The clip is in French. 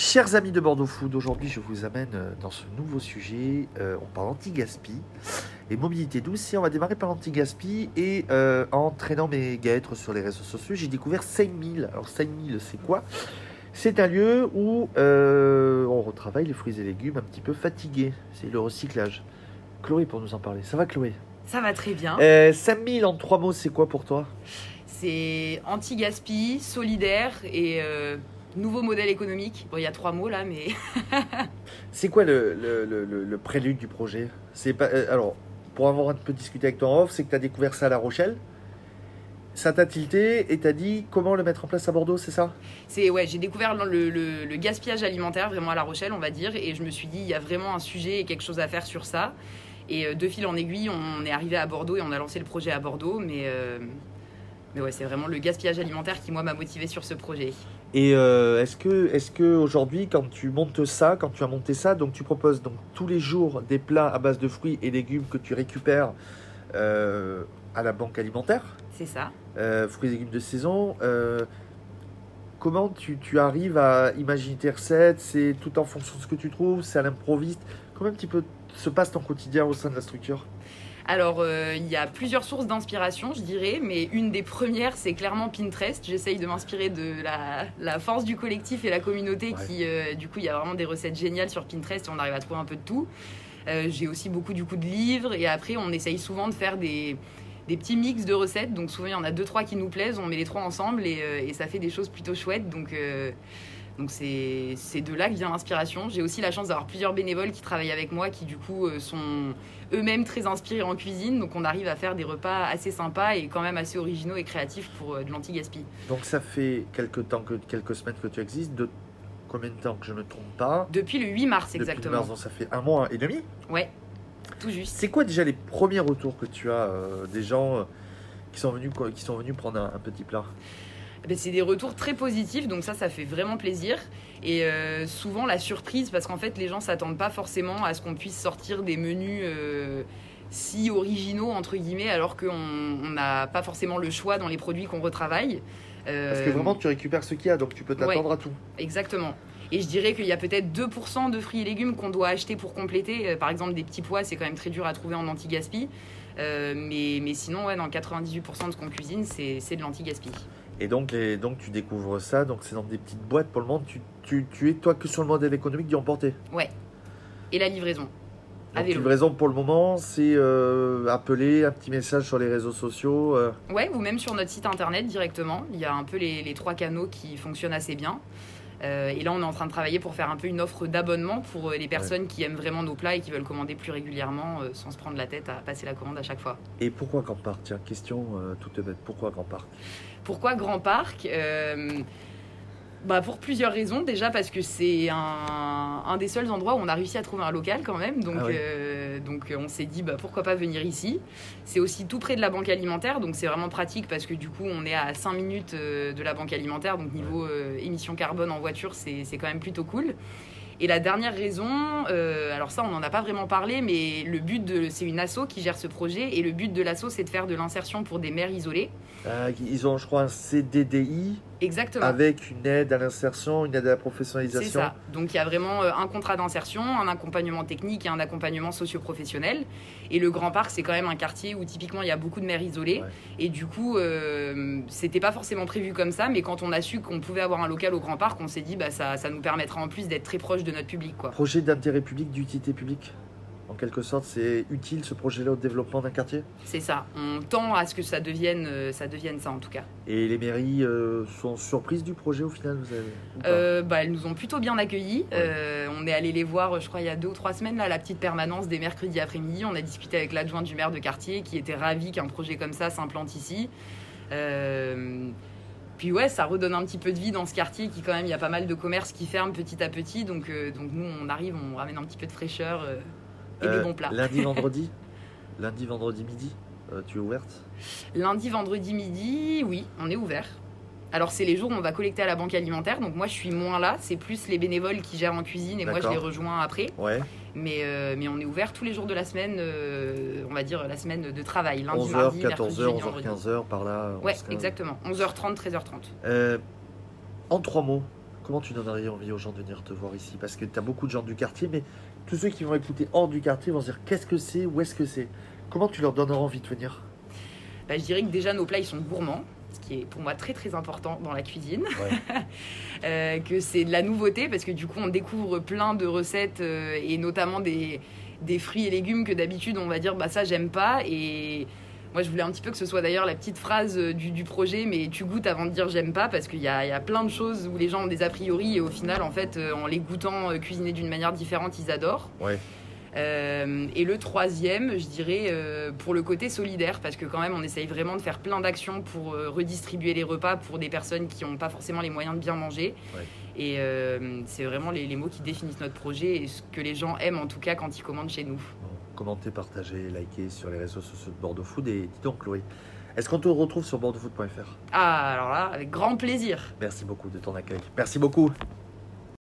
Chers amis de Bordeaux Food, aujourd'hui je vous amène euh, dans ce nouveau sujet. Euh, on parle anti-gaspi et mobilité douce. Et on va démarrer par l'anti-gaspi. Et euh, en traînant mes guêtres sur les réseaux sociaux, j'ai découvert 5000. Alors 5000, c'est quoi? C'est un lieu où on retravaille les fruits et légumes un petit peu fatigués. C'est le recyclage. Chloé pour nous en parler. Ça va Chloé? Ça va très bien. 5000 en trois mots, c'est quoi pour toi? C'est anti-gaspi, solidaire et nouveau modèle économique. Bon, il y a trois mots là, mais. c'est quoi le, le, prélude du projet? C'est pas euh, alors pour avoir un peu discuté avec toi en off, c'est que tu as découvert ça à La Rochelle. Ça t'a tilté et t'as dit comment le mettre en place à Bordeaux, c'est ça? C'est ouais, j'ai découvert le, gaspillage alimentaire vraiment à La Rochelle, on va dire, et je me suis dit il y a vraiment un sujet et quelque chose à faire sur ça. Et euh, de fil en aiguille, on est arrivé à Bordeaux et on a lancé le projet à Bordeaux, mais euh, mais ouais, c'est vraiment le gaspillage alimentaire qui moi m'a motivé sur ce projet. Et euh, est-ce que, est que aujourd'hui, quand tu montes ça, quand tu as monté ça, donc tu proposes donc tous les jours des plats à base de fruits et légumes que tu récupères euh, à la banque alimentaire? C'est ça. Euh, fruits et légumes de saison. comment tu, tu, arrives à imaginer tes recettes? C'est tout en fonction de ce que tu trouves C'est à l'improviste Comment un petit peu se passe ton quotidien au sein de la structure? Alors, euh, il y a plusieurs sources d'inspiration, je dirais, mais une des premières, c'est clairement Pinterest. J'essaye de m'inspirer de la, force du collectif et la communauté qui, euh, du coup, il y a vraiment des recettes géniales sur Pinterest et on arrive à trouver un peu de tout. Euh, j'ai aussi beaucoup, du coup, de livres et après, on essaye souvent de faire des, petits mix de recettes. Donc, souvent, il y en a deux, trois qui nous plaisent, on met les trois ensemble et, et ça fait des choses plutôt chouettes. Donc, donc c'est de là que vient l'inspiration. J'ai aussi la chance d'avoir plusieurs bénévoles qui travaillent avec moi, qui du coup euh, sont eux-mêmes très inspirés en cuisine. Donc on arrive à faire des repas assez sympas et quand même assez originaux et créatifs pour euh, de l'anti-gaspi. Donc ça fait quelques temps, que, quelques semaines que tu existes. De combien de temps que je ne me trompe pas Depuis le 8 mars exactement. Depuis mars, donc ça fait un mois et demi Ouais, tout juste. C'est quoi déjà les premiers retours que tu as euh, des gens qui, sont venus, qui sont venus prendre un petit plat? C'est des retours très positifs, donc ça, ça fait vraiment plaisir. Et euh, souvent la surprise, parce qu'en fait, les gens s'attendent pas forcément à ce qu'on puisse sortir des menus euh, si originaux, entre guillemets, alors qu'on n'a pas forcément le choix dans les produits qu'on retravaille. Euh, parce que vraiment, tu récupères ce qu'il y a, donc tu peux t'attendre à tout. Exactement. Et je dirais qu'il y a peut-être 2% de fruits et légumes qu'on doit acheter pour compléter. Par exemple, des petits pois, c'est quand même très dur à trouver en anti-gaspi. mais, mais sinon, ouais, dans 98% de ce qu'on cuisine, c'est de l'anti-gaspi. Et donc, donc tu découvres ça, donc c'est dans des petites boîtes pour le monde. Tu, tu, tu es toi que sur le modèle économique du emporté. Ouais. Et la livraison. La livraison pour le moment, c'est euh, appeler un petit message sur les réseaux sociaux. Euh. Ouais, ou même sur notre site internet directement. Il y a un peu les, les trois canaux qui fonctionnent assez bien. Euh, et là, on est en train de travailler pour faire un peu une offre d'abonnement pour les personnes qui aiment vraiment nos plats et qui veulent commander plus régulièrement sans se prendre la tête à passer la commande à chaque fois. Et pourquoi Grand Parc? Tiens, question toute bête. Pourquoi Grand Parc? Pourquoi Grand Parc? Euh, bah pour plusieurs raisons. Déjà parce que c'est un, des seuls endroits où on a réussi à trouver un local quand même. Donc, ah euh, donc on s'est dit bah, pourquoi pas venir ici. C'est aussi tout près de la banque alimentaire. Donc c'est vraiment pratique parce que du coup on est à 5 minutes euh, de la banque alimentaire. Donc niveau émission carbone en voiture c'est quand même plutôt cool. Et la dernière raison, euh, alors ça on n'en a pas vraiment parlé, mais le but de c'est une asso qui gère ce projet et le but de l'asso c'est de faire de l'insertion pour des mères isolées. Euh, ils ont je crois un CDDI. Exactement. Avec une aide à l'insertion, une aide à la professionnalisation. C'est ça. Donc il y a vraiment euh, un contrat d'insertion, un accompagnement technique et un accompagnement socio-professionnel. Et le Grand Parc, c'est quand même un quartier où typiquement il y a beaucoup de mères isolées. Et du coup, euh, c'était pas forcément prévu comme ça, mais quand on a su qu'on pouvait avoir un local au Grand Parc, on s'est dit bah ça, ça nous permettra en plus d'être très proche de notre public. Quoi. Projet d'intérêt public, d'utilité publique? Quelque sorte, c'est utile ce projet-là au développement d'un quartier? C'est ça. On tend à ce que ça devienne, euh, ça devienne ça en tout cas. Et les mairies euh, sont surprises du projet au final vous euh, bah, Elles nous ont plutôt bien accueillis. on est allé les voir, je crois, il y a deux ou trois semaines, là, la petite permanence des mercredis après-midi. On a discuté avec l'adjoint du maire de quartier qui était ravi qu'un projet comme ça s'implante ici. Puis ouais, ça redonne un petit peu de vie dans ce quartier qui quand même, il y a pas mal de commerces qui ferment petit à petit. Donc, donc nous, on arrive, on ramène un petit peu de fraîcheur et des euh, bons plats. Lundi, vendredi Lundi, vendredi midi euh, Tu es ouverte Lundi, vendredi midi, oui, on est ouvert. Alors c'est les jours où on va collecter à la banque alimentaire, donc moi je suis moins là, c'est plus les bénévoles qui gèrent en cuisine et moi je les rejoins après. Ouais. Mais, euh, mais on est ouvert tous les jours de la semaine, on va dire la semaine de travail, lundi, 11h, mardi, 14h, 11h, 15h par là. Ouais, exactement, 11h30, 13h30. en trois mots, comment tu donnerais envie aux gens de venir te voir ici? Parce que tu as beaucoup de gens du quartier, mais tous ceux qui vont écouter hors du quartier vont se dire qu'est-ce que c'est, où est-ce que c'est? Comment tu leur donneras envie de venir? Bah, Je dirais que déjà nos plats ils sont gourmands ce qui est pour moi très très important dans la cuisine. Euh, que c'est de la nouveauté parce que du coup on découvre plein de recettes euh, et notamment des, des, fruits et légumes que d'habitude on va dire bah ça j'aime pas et moi je voulais un petit peu que ce soit d'ailleurs la petite phrase euh, du, du, projet mais tu goûtes avant de dire j'aime pas parce qu'il y, y a, plein de choses où les gens ont des a priori et au final en fait en les goûtant cuisiner d'une manière différente ils adorent. Ouais. Euh, et le troisième, je dirais, euh, pour le côté solidaire, parce que quand même, on essaye vraiment de faire plein d'actions pour euh, redistribuer les repas pour des personnes qui n'ont pas forcément les moyens de bien manger. Et c'est vraiment les, mots qui définissent notre projet et ce que les gens aiment en tout cas quand ils commandent chez nous. Commentez, partagez, likez sur les réseaux sociaux de Bordeaux Food. Et dis donc, Chloé, est-ce qu'on te retrouve sur bordeauxfood.fr Ah, alors là, avec grand plaisir. Merci beaucoup de ton accueil. Merci beaucoup.